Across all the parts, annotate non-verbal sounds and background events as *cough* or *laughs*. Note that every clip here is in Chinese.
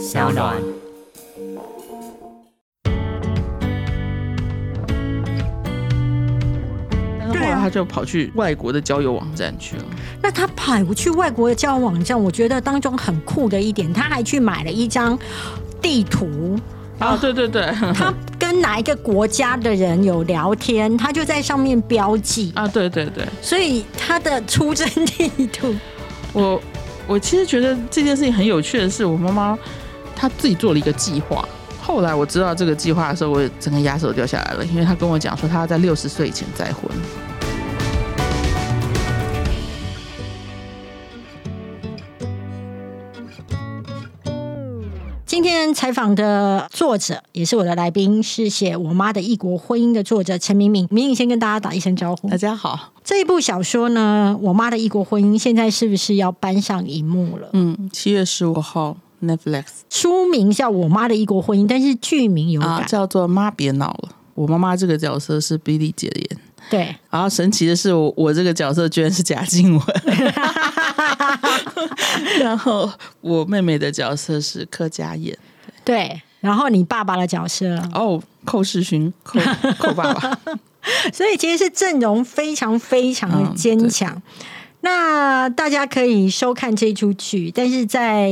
小暖。但是后来他就跑去外国的交友网站去了。那他跑去外国的交友网站，我觉得当中很酷的一点，他还去买了一张地图。啊，对对对，他跟哪一个国家的人有聊天，他就在上面标记。啊，对对对，所以他的出征地图，我我其实觉得这件事情很有趣的是，我妈妈她自己做了一个计划。后来我知道这个计划的时候，我整个牙齿都掉下来了，因为他跟我讲说，他要在六十岁以前再婚。今天采访的作者也是我的来宾，是写《我妈的异国婚姻》的作者陈明敏。明敏先跟大家打一声招呼。大家好，这一部小说呢，《我妈的异国婚姻》现在是不是要搬上荧幕了？嗯，七月十五号 Netflix 书名叫《我妈的异国婚姻》，但是剧名有。叫做“妈别闹了”。我妈妈这个角色是 Billy 姐演，对，然后神奇的是我我这个角色居然是贾静雯，*laughs* 然后我妹妹的角色是柯佳燕。对。然后你爸爸的角色，哦，寇世勋，寇 *laughs* 寇爸爸。所以其实是阵容非常非常的嗯坚强。那大家可以收看这出剧，但是在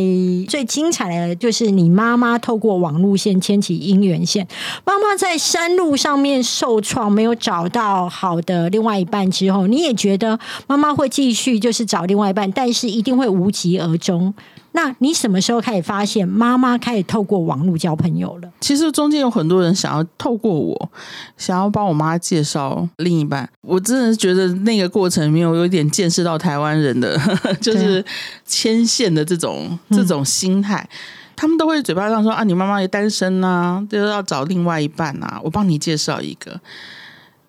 最精彩的就是你妈妈透过网路线牵起姻缘线。妈妈在山路上面受创，没有找到好的另外一半之后，你也觉得妈妈会继续就是找另外一半，但是一定会无疾而终。那你什么时候开始发现妈妈开始透过网络交朋友了？其实中间有很多人想要透过我，想要帮我妈介绍另一半。我真的是觉得那个过程里面，我有一点见识到台湾人的 *laughs* 就是牵线的这种这种心态。他们都会嘴巴上说啊，你妈妈也单身呐、就是要找另外一半呐、我帮你介绍一个。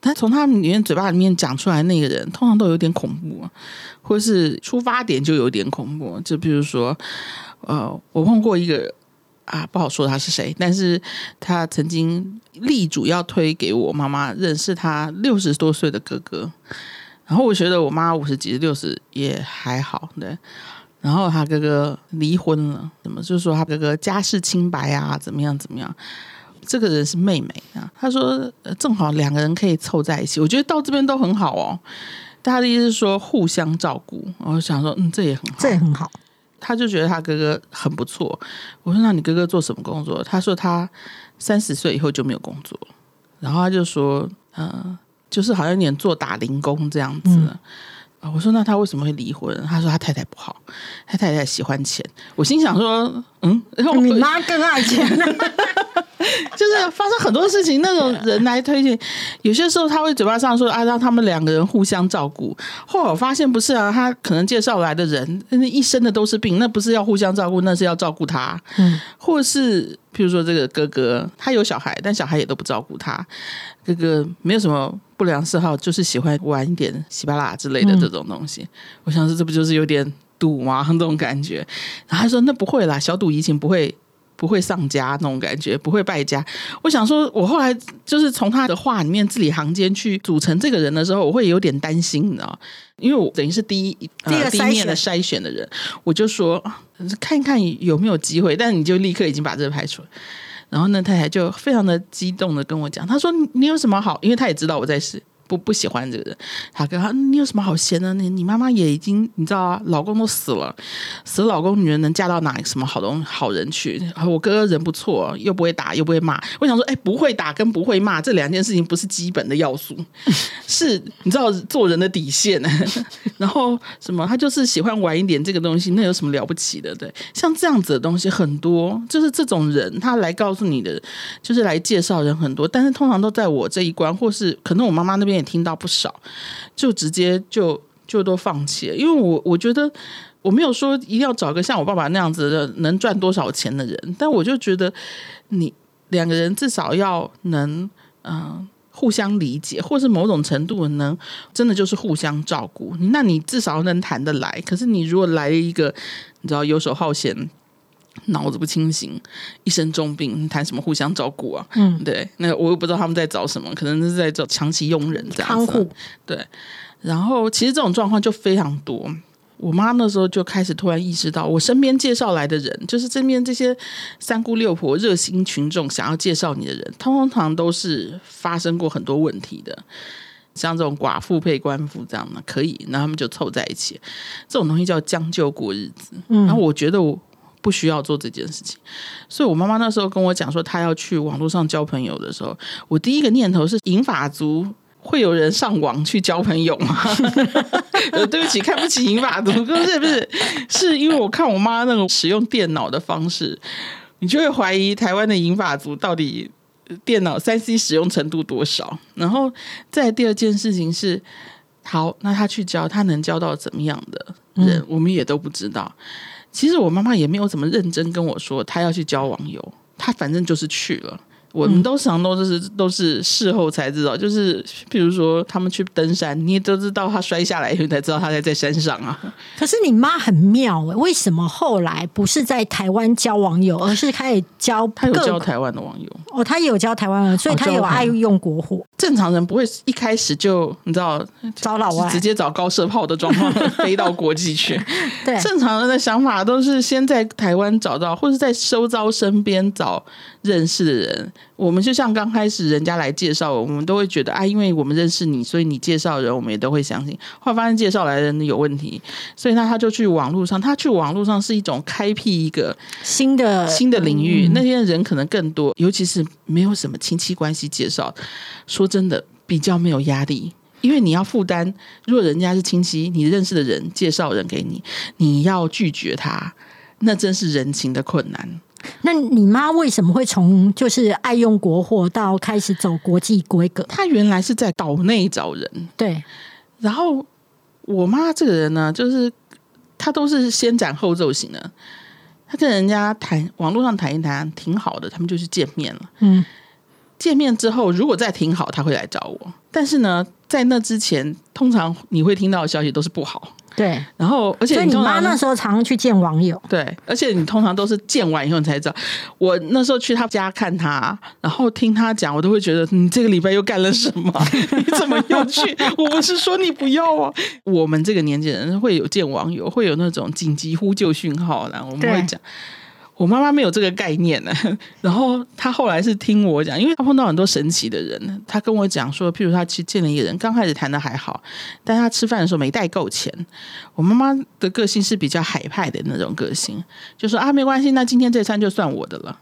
他从他们里面嘴巴里面讲出来那个人，通常都有点恐怖、或是出发点就有点恐怖。就比如说，呃，我碰过一个啊，不好说他是谁，但是他曾经力主要推给我妈妈认识他六十多岁的哥哥，然后我觉得我妈五十几、六十也还好，对。然后他哥哥离婚了，怎么就是说他哥哥家世清白啊，怎么样怎么样？这个人是妹妹啊，他说、呃正好两个人可以凑在一起，我觉得到这边都很好哦。大家的意思是说互相照顾，我想说，嗯，这也很好，这也很好。他就觉得他哥哥很不错。我说：“那你哥哥做什么工作？”他说：“他三十岁以后就没有工作。”然后他就说：“呃，就是好像有点做打零工这样子。啊，我说：“那他为什么会离婚？”他说：“他太太不好，他太太喜欢钱。”我心想说：“嗯，然后我你妈 *laughs* 更爱钱。*laughs* 就是发生很多事情，那种人来推荐，有些时候他会嘴巴上说啊，让他们两个人互相照顾。后来我发现不是啊，他可能介绍来的人，那一生的都是病，那不是要互相照顾，那是要照顾他。嗯，或是譬如说这个哥哥，他有小孩，但小孩也都不照顾他。哥哥没有什么不良嗜好，就是喜欢玩一点稀巴拉之类的这种东西。我想说，这不就是有点赌吗？那种感觉。然后他说：“那不会啦，小赌怡情不会。”不会上家那种感觉，不会败家。我想说，我后来就是从他的话里面字里行间去组成这个人的时候，我会有点担心，你知道因为我等于是第一、呃、第一个第一面的筛选的人，我就说啊看一看有没有机会，但你就立刻已经把这个排除了。然后那太太就非常的激动的跟我讲，她说：“你有什么好？”因为她也知道我在是不不喜欢这个人，他跟他你有什么好嫌的？你你妈妈也已经你知道啊，老公都死了，死了老公女人能嫁到哪什么好东好人去？我哥哥人不错，又不会打又不会骂。我想说，哎，不会打跟不会骂这两件事情不是基本的要素，*laughs* 是你知道做人的底线。*laughs* 然后什么，他就是喜欢玩一点这个东西，那有什么了不起的？对，像这样子的东西很多，就是这种人他来告诉你的，就是来介绍人很多，但是通常都在我这一关，或是可能我妈妈那边也听到不少，就直接就就都放弃了，因为我我觉得。我没有说一定要找个像我爸爸那样子的能赚多少钱的人，但我就觉得你两个人至少要能嗯、互相理解，或是某种程度能真的就是互相照顾，那你至少能谈得来。可是你如果来一个你知道游手好闲。脑子不清醒，一身重病，谈什么互相照顾啊？嗯，对，那我又不知道他们在找什么，可能是在找长期佣人这样子对，然后其实这种状况就非常多。我妈那时候就开始突然意识到，我身边介绍来的人，就是身边这些三姑六婆、热心群众想要介绍你的人，通常都是发生过很多问题的。像这种寡妇配官夫这样的可以，然后他们就凑在一起，这种东西叫将就过日子。嗯然后我觉得我不需要做这件事情，所以我妈妈那时候跟我讲说，她要去网络上交朋友的时候，我第一个念头是银发族。会有人上网去交朋友吗？*laughs* 呃，对不起，看不起银发族，不是不是，是因为我看我妈那种使用电脑的方式，你就会怀疑台湾的银发族到底电脑三 C 使用程度多少。然后再第二件事情是，好，那他去交，他能交到怎么样的人，我们也都不知道。其实我妈妈也没有怎么认真跟我说，她要去交网友，她反正就是去了。我们都常都是都是事后才知道，就是譬如说他们去登山，你也都知道他摔下来以后才知道他在在山上啊。可是你妈很妙哎，为什么后来不是在台湾交网友，而是开始交？他有交台湾的网友哦，他也有交台湾人，所以他有爱用国货。正常人不会一开始就你知道找老外，直接找高射炮的状况飞到国际去。*laughs* 对，正常人的想法都是先在台湾找到，或者在收招身边找认识的人。我们就像刚开始人家来介绍，我们都会觉得啊，因为我们认识你，所以你介绍人，我们也都会相信。后来发现介绍来的人有问题，所以那他就去网络上，他去网络上是一种开辟一个新的新的领域，那些人可能更多，尤其是没有什么亲戚关系介绍。说真的，比较没有压力，因为你要负担，如果人家是亲戚，你认识的人介绍人给你，你要拒绝他，那真是人情的困难。那你妈为什么会从就是爱用国货到开始走国际规格？她原来是在岛内找人，对。然后我妈这个人呢，就是她都是先斩后奏型的。她跟人家谈网络上谈一谈挺好的，他们就去见面了。嗯，见面之后如果再挺好，他会来找我。但是呢，在那之前，通常你会听到的消息都是不好。对，然后而且你妈那时候常常去见网友，对，而且你通常都是见完以后你才知道。我那时候去他家看他，然后听他讲，我都会觉得你这个礼拜又干了什么？*laughs* 你怎么又去？我不是说你不要啊。我们这个年纪人会有见网友，会有那种紧急呼救讯号的，我们会讲。我妈妈没有这个概念呢，*laughs* 然后她后来是听我讲，因为她碰到很多神奇的人，她跟我讲说，譬如她去见了一个人，刚开始谈的还好，但她吃饭的时候没带够钱。我妈妈的个性是比较海派的那种个性，就说啊，没关系，那今天这餐就算我的了。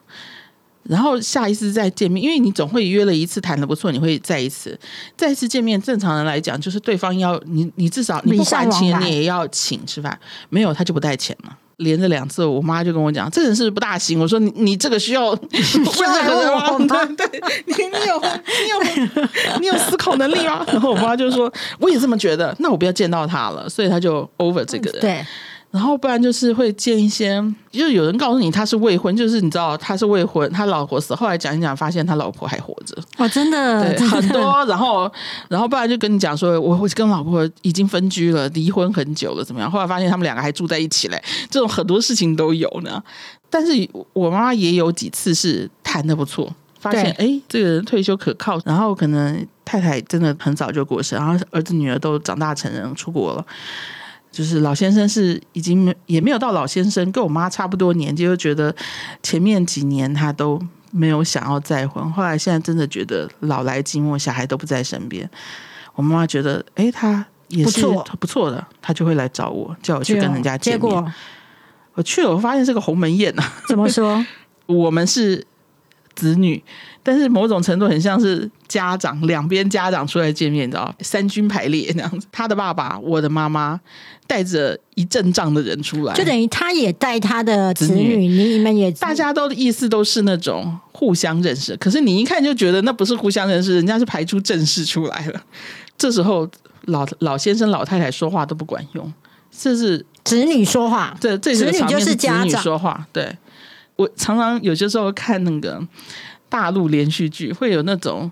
然后下一次再见面，因为你总会约了一次谈的不错，你会再一次再一次见面。正常人来讲，就是对方要你，你至少你不还钱，你也要请吃饭。没有，他就不带钱嘛。连着两次，我妈就跟我讲，这人是不是不大行。我说你你这个需要需要人吗？对，你你有你有你有思考能力吗？然后我妈就说，我也这么觉得。那我不要见到他了，所以他就 over 这个人。对。然后不然就是会见一些，就是有人告诉你他是未婚，就是你知道他是未婚，他老婆死，后来讲一讲，发现他老婆还活着。哦，真的，对，很多。然后，然后不然就跟你讲说，我我跟老婆已经分居了，离婚很久了，怎么样？后来发现他们两个还住在一起嘞，这种很多事情都有呢。但是我妈妈也有几次是谈的不错，发现哎，这个人退休可靠，然后可能太太真的很早就过世，然后儿子女儿都长大成人出国了。就是老先生是已经也没有到老先生，跟我妈差不多年纪，就觉得前面几年他都没有想要再婚，后来现在真的觉得老来寂寞，小孩都不在身边。我妈妈觉得，哎，他也是不错的，他就会来找我，叫我去跟人家见面。我去了，我发现是个鸿门宴呐。怎么说？*laughs* 我们是子女。但是某种程度很像是家长两边家长出来见面，你知道三军排列那样子。他的爸爸，我的妈妈，带着一阵仗的人出来，就等于他也带他的子女，你们也大家都意思都是那种互相认识。可是你一看就觉得那不是互相认识，人家是排出阵势出来了。这时候老老先生老太太说话都不管用，这是子女说话，这这子女就是家长说话。对我常常有些时候看那个。大陆连续剧会有那种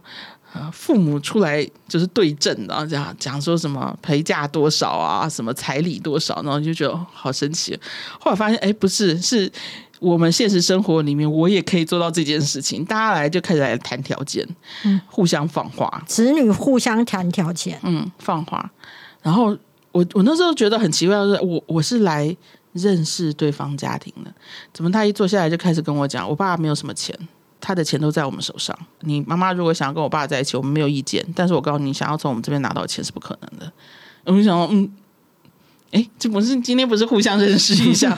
呃父母出来就是对阵，然后讲讲说什么陪嫁多少啊，什么彩礼多少，然后就觉得好神奇。后来发现，哎，不是，是我们现实生活里面，我也可以做到这件事情。大家来就开始来谈条件，嗯，互相放话，子女互相谈条件，嗯，放话。然后我我那时候觉得很奇怪，就是我我是来认识对方家庭的，怎么他一坐下来就开始跟我讲，我爸没有什么钱，他的钱都在我们手上。你妈妈如果想要跟我爸在一起，我们没有意见，但是我告诉你，想要从我们这边拿到钱是不可能的。我就想，嗯。哎，这不是今天不是互相认识一下，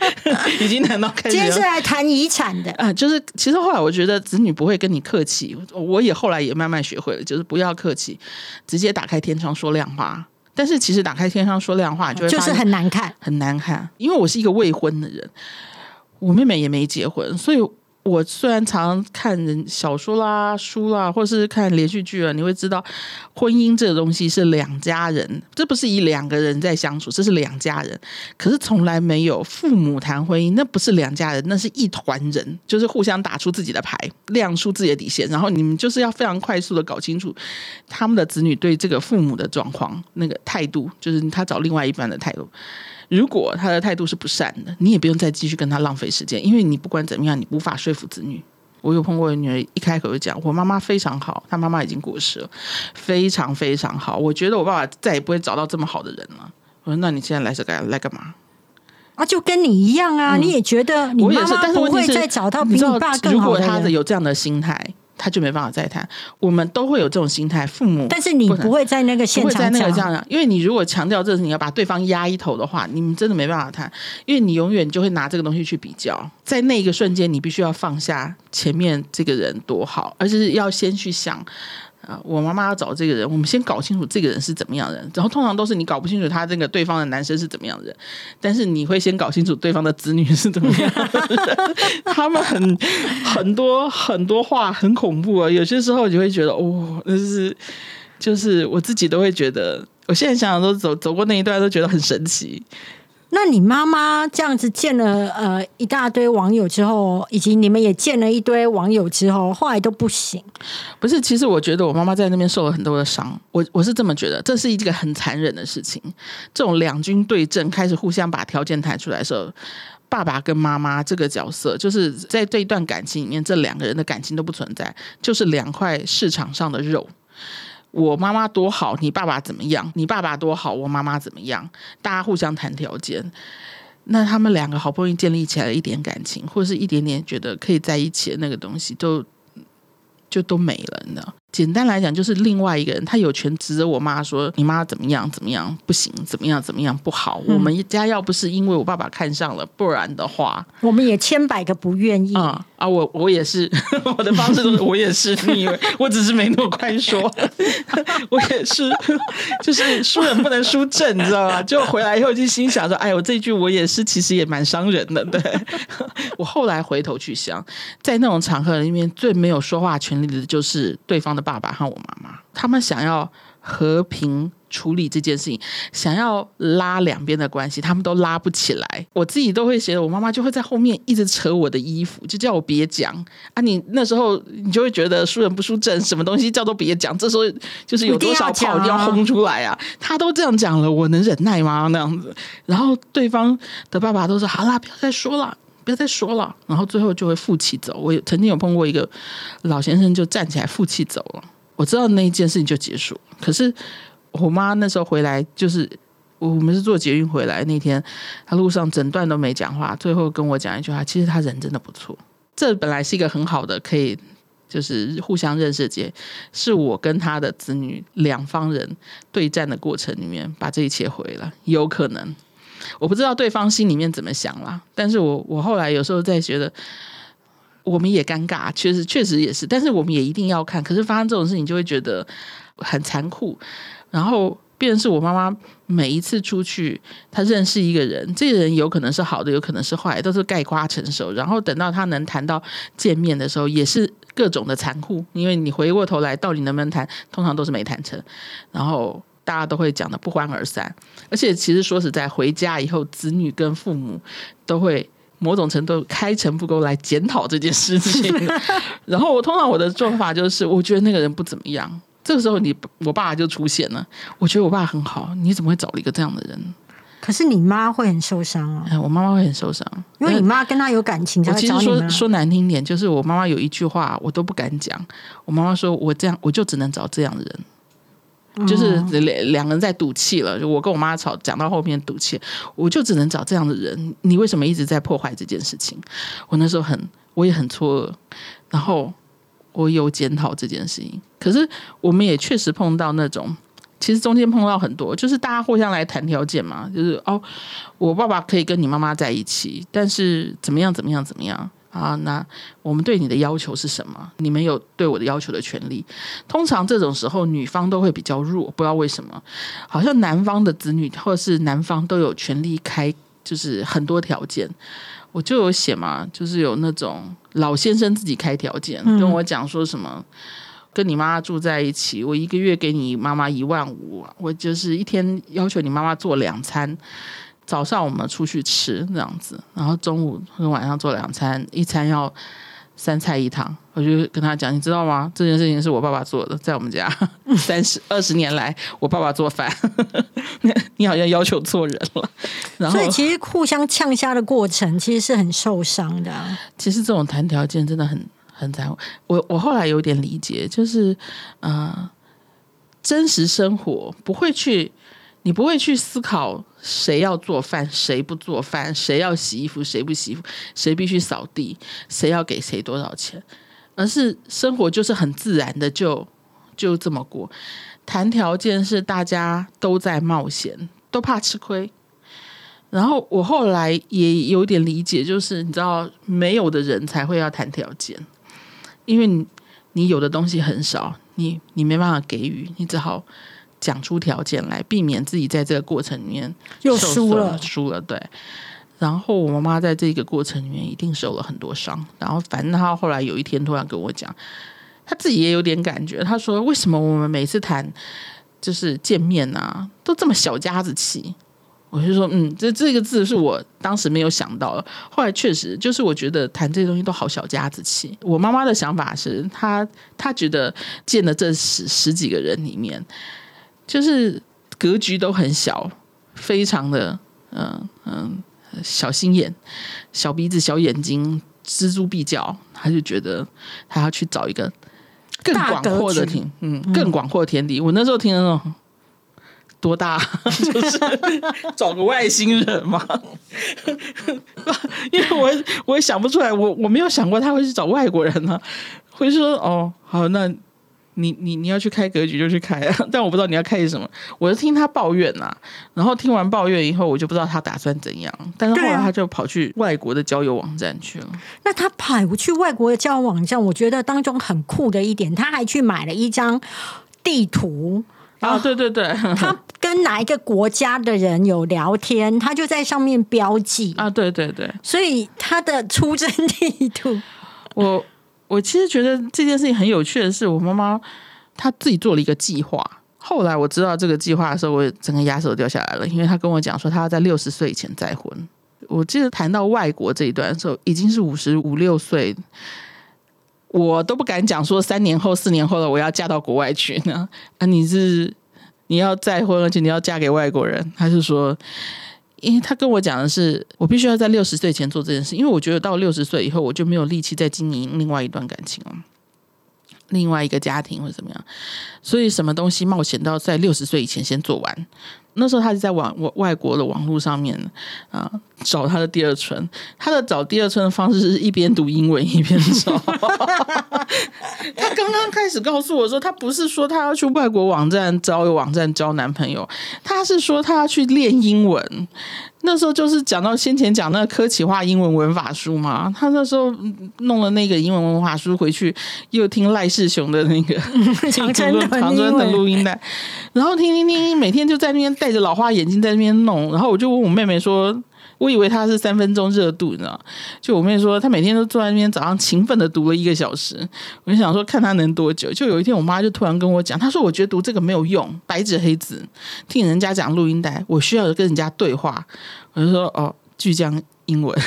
*laughs* 已经谈到开始。今天是来谈遗产的啊，就是其实后来我觉得子女不会跟你客气，我也后来也慢慢学会了，就是不要客气，直接打开天窗说亮话。但是其实打开天窗说亮话，就就是很难看，很难看。因为我是一个未婚的人，我妹妹也没结婚，所以。我虽然常看人小说啦、书啦，或是看连续剧啊，你会知道，婚姻这个东西是两家人，这不是以两个人在相处，这是两家人。可是从来没有父母谈婚姻，那不是两家人，那是一团人，就是互相打出自己的牌，亮出自己的底线，然后你们就是要非常快速的搞清楚他们的子女对这个父母的状况那个态度，就是他找另外一半的态度。如果他的态度是不善的，你也不用再继续跟他浪费时间，因为你不管怎么样，你无法说服子女。我有碰过女儿一开口就讲，我妈妈非常好，她妈妈已经过世了，非常非常好。我觉得我爸爸再也不会找到这么好的人了。我说，那你现在来这干来干嘛？啊，就跟你一样啊，你也觉得你妈妈不会再找到比你爸更好的人。如果他的有这样的心态。他就没办法再谈。我们都会有这种心态，父母。但是你不会在那个现场讲，因为你如果强调这是你要把对方压一头的话，你们真的没办法谈，因为你永远就会拿这个东西去比较，在那一个瞬间，你必须要放下前面这个人多好，而是要先去想。啊，我妈妈要找这个人，我们先搞清楚这个人是怎么样的人。然后通常都是你搞不清楚他这个对方的男生是怎么样的人，但是你会先搞清楚对方的子女是怎么样的。*laughs* 他们很很多很多话很恐怖啊，有些时候你会觉得，哦，那是就是我自己都会觉得，我现在想想都走走过那一段都觉得很神奇。那你妈妈这样子见了呃一大堆网友之后，以及你们也见了一堆网友之后，后来都不行。不是，其实我觉得我妈妈在那边受了很多的伤。我我是这么觉得，这是一个很残忍的事情。这种两军对阵，开始互相把条件抬出来的时候，爸爸跟妈妈这个角色，就是在这一段感情里面，这两个人的感情都不存在，就是两块市场上的肉。我妈妈多好，你爸爸怎么样？你爸爸多好，我妈妈怎么样？大家互相谈条件，那他们两个好不容易建立起来一点感情，或者是一点点觉得可以在一起的那个东西，都就都没了，呢。简单来讲，就是另外一个人，他有权指着我妈说：“你妈怎么样？怎么样？不行？怎么样？怎么样？不好？”我们家要不是因为我爸爸看上了，不然的话，我们也千百个不愿意啊啊！我我也是，*laughs* 我的方式都是我也是，你以为我只是没那么快说？*laughs* 我也是，就是输人不能输阵，你知道吗？就回来以后就心想说：“哎，我这句我也是，其实也蛮伤人的。”对 *laughs* 我后来回头去想，在那种场合里面，最没有说话权利的就是对方的。爸爸和我妈妈，他们想要和平处理这件事情，想要拉两边的关系，他们都拉不起来。我自己都会觉得，我妈妈就会在后面一直扯我的衣服，就叫我别讲啊！你那时候你就会觉得输人不输阵，什么东西叫做别讲？这时候就是有多少炮要轰出来啊！他都这样讲了，我能忍耐吗？那样子，然后对方的爸爸都说：“好啦，不要再说了。”不要再说了，然后最后就会负气走。我曾经有碰过一个老先生，就站起来负气走了。我知道那一件事情就结束。可是我妈那时候回来，就是我们是坐捷运回来那天，她路上整段都没讲话，最后跟我讲一句话：其实他人真的不错。这本来是一个很好的可以就是互相认识的节，是我跟他的子女两方人对战的过程里面把这一切毁了，有可能。我不知道对方心里面怎么想啦，但是我我后来有时候在觉得，我们也尴尬，确实确实也是，但是我们也一定要看。可是发生这种事情，就会觉得很残酷。然后，便是我妈妈每一次出去，她认识一个人，这个人有可能是好的，有可能是坏，都是盖瓜成熟。然后等到她能谈到见面的时候，也是各种的残酷，因为你回过头来，到底能不能谈，通常都是没谈成。然后。大家都会讲的不欢而散，而且其实说实在，回家以后，子女跟父母都会某种程度开诚布公来检讨这件事情。*laughs* 然后我通常我的做法就是，我觉得那个人不怎么样，这个时候你我爸就出现了。我觉得我爸很好，你怎么会找了一个这样的人？可是你妈会很受伤啊！我妈妈会很受伤，因为你妈跟他有感情。我其实说说难听点，就是我妈妈有一句话我都不敢讲。我妈妈说我这样，我就只能找这样的人。就是两两个人在赌气了。就我跟我妈吵，讲到后面赌气，我就只能找这样的人。你为什么一直在破坏这件事情？我那时候很，我也很错愕，然后我有检讨这件事情。可是我们也确实碰到那种。其实中间碰到很多，就是大家互相来谈条件嘛，就是哦，我爸爸可以跟你妈妈在一起，但是怎么样怎么样怎么样啊？那我们对你的要求是什么？你们有对我的要求的权利。通常这种时候，女方都会比较弱，不知道为什么，好像男方的子女或者是男方都有权利开，就是很多条件。我就有写嘛，就是有那种老先生自己开条件，跟我讲说什么。跟你妈妈住在一起，我一个月给你妈妈一万五，我就是一天要求你妈妈做两餐，早上我们出去吃这样子，然后中午跟晚上做两餐，一餐要三菜一汤。我就跟他讲，你知道吗？这件事情是我爸爸做的，在我们家 *laughs* 三十二十年来，我爸爸做饭，*laughs* 你好像要求错人了。然后，所以其实互相呛虾的过程，其实是很受伤的。其实这种谈条件真的很。很在乎我，我后来有点理解，就是呃，真实生活不会去，你不会去思考谁要做饭，谁不做饭，谁要洗衣服，谁不洗衣服，谁必须扫地，谁要给谁多少钱，而是生活就是很自然的就就这么过。谈条件是大家都在冒险，都怕吃亏。然后我后来也有点理解，就是你知道，没有的人才会要谈条件。因为你你有的东西很少，你你没办法给予，你只好讲出条件来，避免自己在这个过程里面又输了输了。对，然后我妈妈在这个过程里面一定受了很多伤。然后反正她后来有一天突然跟我讲，她自己也有点感觉，她说：“为什么我们每次谈就是见面啊，都这么小家子气？”我就说，嗯，这这个字是我当时没有想到的，后来确实就是我觉得谈这些东西都好小家子气。我妈妈的想法是，她她觉得见了这十十几个人里面，就是格局都很小，非常的嗯嗯小心眼、小鼻子、小眼睛、锱铢必较，他就觉得他要去找一个更广阔的天，嗯，更广阔的天地。我那时候听那种。多大？就是 *laughs* 找个外星人嘛？*laughs* 因为我我也想不出来，我我没有想过他会去找外国人呢。会说哦，好，那你你你要去开格局就去开啊，但我不知道你要开什么。我就听他抱怨呐，然后听完抱怨以后，我就不知道他打算怎样。但是后来他就跑去外国的交友网站去了。那他跑去外国的交友网站，我觉得当中很酷的一点，他还去买了一张地图。啊，对对对，他跟哪一个国家的人有聊天，他就在上面标记啊，对对对，所以他的出征地图，我我其实觉得这件事情很有趣的是，我妈妈她自己做了一个计划，后来我知道这个计划的时候，我整个牙齿都掉下来了，因为她跟我讲说，她要在六十岁以前再婚。我记得谈到外国这一段的时候，已经是五十五六岁。我都不敢讲说三年后、四年后了，我要嫁到国外去呢。啊，你是你要再婚，而且你要嫁给外国人，还是说，因为他跟我讲的是，我必须要在六十岁前做这件事，因为我觉得到六十岁以后，我就没有力气再经营另外一段感情了，另外一个家庭或者怎么样。所以，什么东西冒险到在六十岁以前先做完。那时候他就在网外外国的网络上面啊找他的第二春，他的找第二春的方式是一边读英文一边找。*laughs* 他刚刚开始告诉我说，他不是说他要去外国网站招友网站交男朋友，他是说他要去练英文。那时候就是讲到先前讲那个科企化英文文法书嘛，他那时候弄了那个英文文法书回去，又听赖世雄的那个 *laughs* 长春 *laughs* 长春的录音带，然后听听听，每天就在那边戴着老花眼镜在那边弄，然后我就问我妹妹说。我以为他是三分钟热度，你知道？就我妹说，她每天都坐在那边，早上勤奋的读了一个小时。我就想说，看他能多久。就有一天，我妈就突然跟我讲，她说：“我觉得读这个没有用，白纸黑字，听人家讲录音带，我需要跟人家对话。”我就说：“哦，巨匠英文。*laughs* ”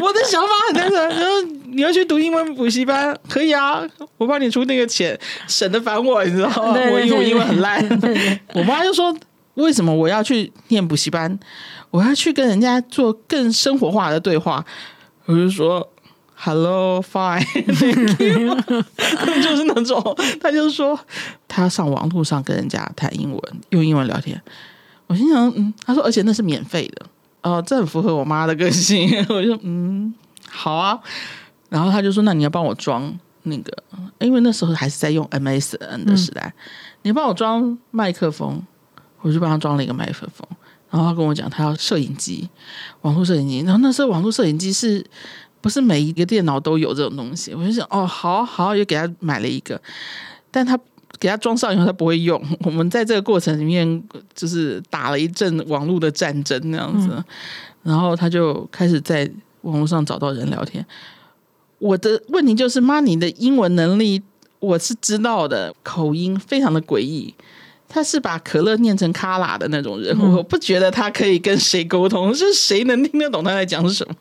我的想法很单纯，然后你要去读英文补习班，可以啊，我帮你出那个钱，省得烦我，你知道吗？我因为我英文很烂。我妈就说。为什么我要去念补习班？我要去跟人家做更生活化的对话。我就说 Hello, fine, *laughs* thank you，*laughs* 就是那种，他就说他要上网络上跟人家谈英文，用英文聊天。我心想，嗯，他说，而且那是免费的，哦，这很符合我妈的个性。*laughs* 我就嗯，好啊。然后他就说，那你要帮我装那个，因为那时候还是在用 MSN 的时代，你帮我装麦克风，我就帮他装了一个麦克风。然后他跟我讲，他要摄影机，网络摄影机。然后那时候网络摄影机是。不是每一个电脑都有这种东西，我就想哦，好好，又给他买了一个，但他给他装上以后，他不会用。*laughs* 我们在这个过程里面，就是打了一阵网络的战争那样子，然后他就开始在网络上找到人聊天。我的问题就是，妈，你的英文能力我是知道的，口音非常的诡异。他是把可乐念成卡拉的那种人，我不觉得他可以跟谁沟通，是谁能听得懂他在讲什么？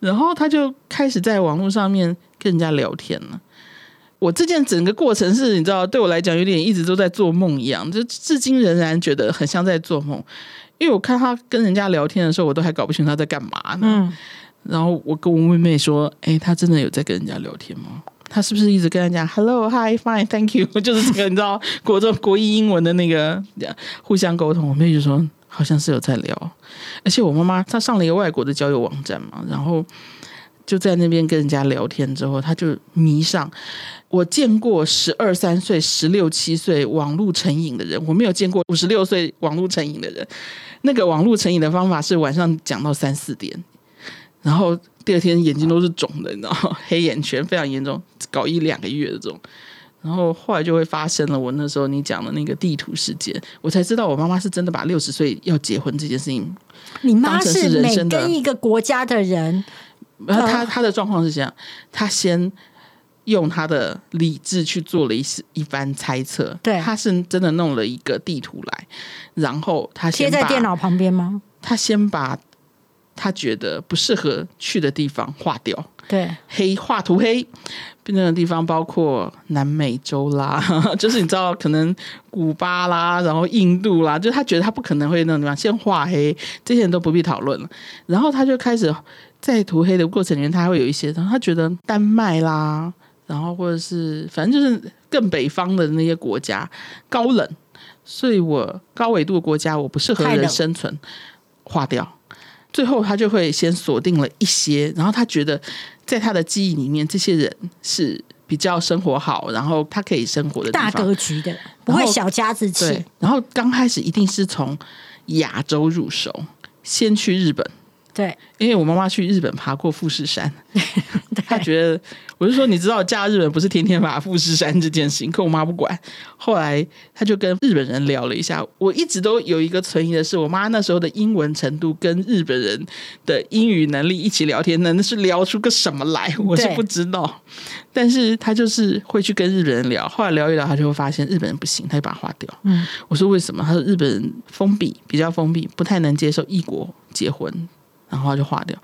然后他就开始在网络上面跟人家聊天了。我这件整个过程是你知道，对我来讲有点一直都在做梦一样，就至今仍然觉得很像在做梦。因为我看他跟人家聊天的时候，我都还搞不清他在干嘛呢。嗯，然后我跟我妹妹说：“哎，他真的有在跟人家聊天吗？”他是不是一直跟他讲 “hello hi fine thank you”？*laughs* 就是这个，你知道国中国一英文的那个互相沟通。我妹就说好像是有在聊，而且我妈妈她上了一个外国的交友网站嘛，然后就在那边跟人家聊天之后，她就迷上。我见过十二三岁、十六七岁网络成瘾的人，我没有见过五十六岁网络成瘾的人。那个网络成瘾的方法是晚上讲到三四点，然后。第二天眼睛都是肿的，你知道吗？*laughs* 黑眼圈非常严重，搞一两个月的这种。然后后来就会发生了我那时候你讲的那个地图事件，我才知道我妈妈是真的把六十岁要结婚这件事情，你妈是每跟一个国家的人。然后他他的状况是这样，她先用他的理智去做了一一番猜测，对，他是真的弄了一个地图来，然后他贴在电脑旁边吗？他先把。他觉得不适合去的地方划掉，对，黑画涂黑，那个地方包括南美洲啦，*laughs* 就是你知道可能古巴啦，然后印度啦，就他觉得他不可能会那种地方先画黑，这些人都不必讨论了。然后他就开始在涂黑的过程里面，他会有一些，然后他觉得丹麦啦，然后或者是反正就是更北方的那些国家高冷，所以我高纬度的国家我不适合人生存，划掉。最后，他就会先锁定了一些，然后他觉得在他的记忆里面，这些人是比较生活好，然后他可以生活的大格局的，不会小家子气。然后刚开始一定是从亚洲入手，先去日本。对，因为我妈妈去日本爬过富士山，*laughs* 她觉得我就说你知道嫁日本不是天天爬富士山这件事情，可我妈不管。后来她就跟日本人聊了一下，我一直都有一个存疑的是，我妈那时候的英文程度跟日本人的英语能力一起聊天，那是聊出个什么来？我是不知道。但是她就是会去跟日本人聊，后来聊一聊，她就会发现日本人不行，她就把它划掉。嗯，我说为什么？她说日本人封闭，比较封闭，不太能接受异国结婚。然后就画掉。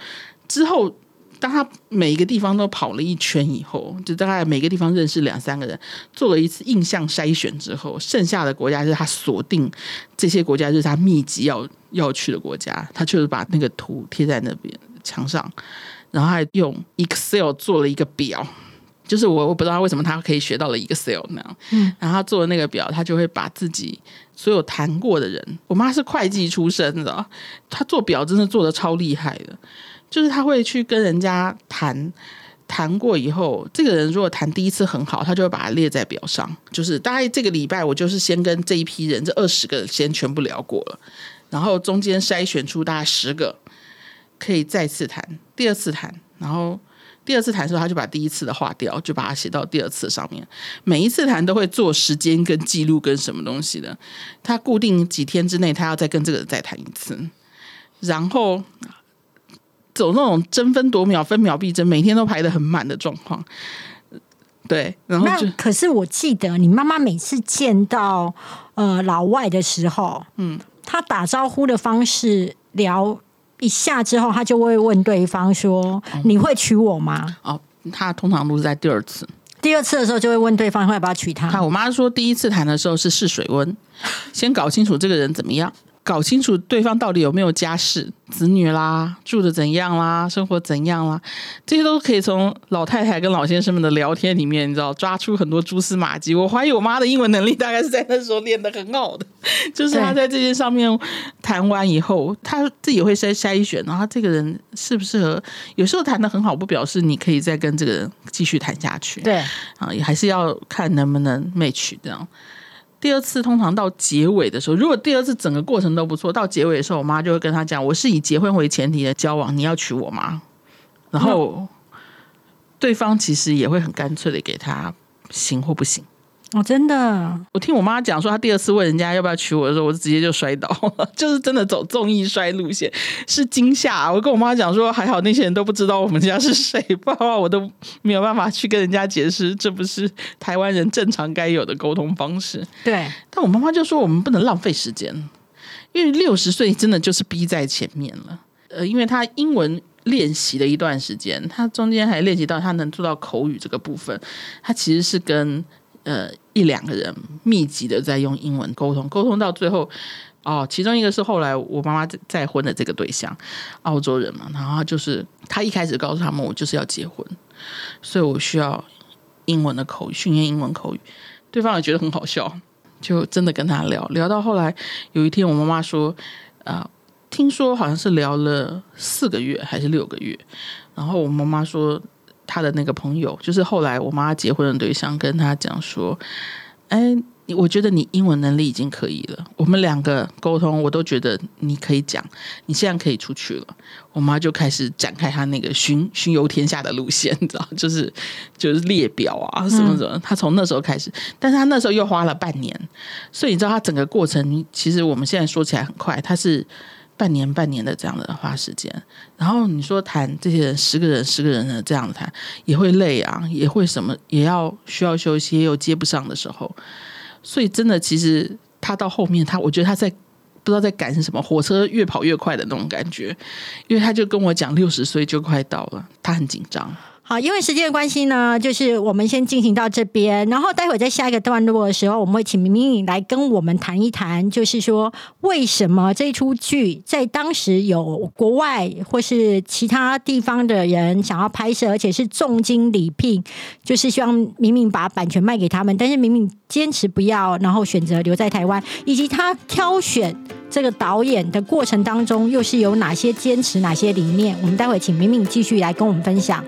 之后，当他每一个地方都跑了一圈以后，就大概每个地方认识两三个人，做了一次印象筛选之后，剩下的国家是他锁定这些国家就是他密集要要去的国家。他就是把那个图贴在那边墙上，然后还用 Excel 做了一个表。就是我我不知道为什么他可以学到了 Excel 那样。嗯，然后他做的那个表，他就会把自己。所有谈过的人，我妈是会计出身的，她做表真的做的超厉害的。就是他会去跟人家谈，谈过以后，这个人如果谈第一次很好，他就会把它列在表上。就是大概这个礼拜，我就是先跟这一批人，这二十个先全部聊过了，然后中间筛选出大概十个可以再次谈，第二次谈，然后。第二次谈的时候，他就把第一次的划掉，就把它写到第二次上面。每一次谈都会做时间跟记录跟什么东西的。他固定几天之内，他要再跟这个人再谈一次，然后走那种争分夺秒、分秒必争，每天都排的很满的状况。对，然后就可是我记得你妈妈每次见到呃老外的时候，嗯，他打招呼的方式聊。一下之后，他就会问对方说：“你会娶我吗？”哦，他通常都是在第二次。第二次的时候，就会问对方会不要娶她。我妈说，第一次谈的时候是试水温，先搞清楚这个人怎么样，搞清楚对方到底有没有家室、子女啦，住的怎样啦，生活怎样啦，这些都可以从老太太跟老先生们的聊天里面，你知道抓出很多蛛丝马迹。我怀疑我妈的英文能力大概是在那时候练的很好的，*laughs* 就是她在这些上面谈完以后，她自己会筛筛选，然后这个人适不适合。有时候谈的很好，不表示你可以再跟这个人继续谈下去。对啊，也还是要看能不能 match 这样。第二次通常到结尾的时候，如果第二次整个过程都不错，到结尾的时候，我妈就会跟他讲：“我是以结婚为前提的交往，你要娶我吗？”然后对方其实也会很干脆的给他行或不行。哦，真的，我听我妈讲说，她第二次问人家要不要娶我的时候，我就直接就摔倒了，*laughs* 就是真的走综艺摔路线，是惊吓。我跟我妈讲说，还好那些人都不知道我们家是谁，不然我都没有办法去跟人家解释，这不是台湾人正常该有的沟通方式。对，但我妈妈就说，我们不能浪费时间，因为六十岁真的就是逼在前面了。呃，因为她英文练习了一段时间，他中间还练习到他能做到口语这个部分，他其实是跟。呃，一两个人密集的在用英文沟通，沟通到最后，哦，其中一个是后来我妈妈再婚的这个对象，澳洲人嘛，然后就是他一开始告诉他们，我就是要结婚，所以我需要英文的口语训练英文口语，对方也觉得很好笑，就真的跟他聊聊到后来，有一天我妈妈说，啊，听说好像是聊了四个月还是六个月，然后我妈妈说。他的那个朋友，就是后来我妈结婚的对象，跟他讲说：“哎，我觉得你英文能力已经可以了，我们两个沟通，我都觉得你可以讲，你现在可以出去了。”我妈就开始展开她那个巡巡游天下的路线，*laughs* 你知道，就是就是列表啊什么什么。她从那时候开始，但是她那时候又花了半年，所以你知道，她整个过程，其实我们现在说起来很快，她是。半年半年的这样的花时间，然后你说谈这些人十个人十个人的这样谈也会累啊，也会什么也要需要休息，也有接不上的时候，所以真的其实他到后面他我觉得他在不知道在赶什么，火车越跑越快的那种感觉，因为他就跟我讲六十岁就快到了，他很紧张。好，因为时间的关系呢，就是我们先进行到这边，然后待会在下一个段落的时候，我们会请明明来跟我们谈一谈，就是说为什么这出剧在当时有国外或是其他地方的人想要拍摄，而且是重金礼聘，就是希望明明把版权卖给他们，但是明明坚持不要，然后选择留在台湾，以及他挑选这个导演的过程当中，又是有哪些坚持、哪些理念？我们待会请明明继续来跟我们分享。